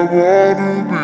I wanna be.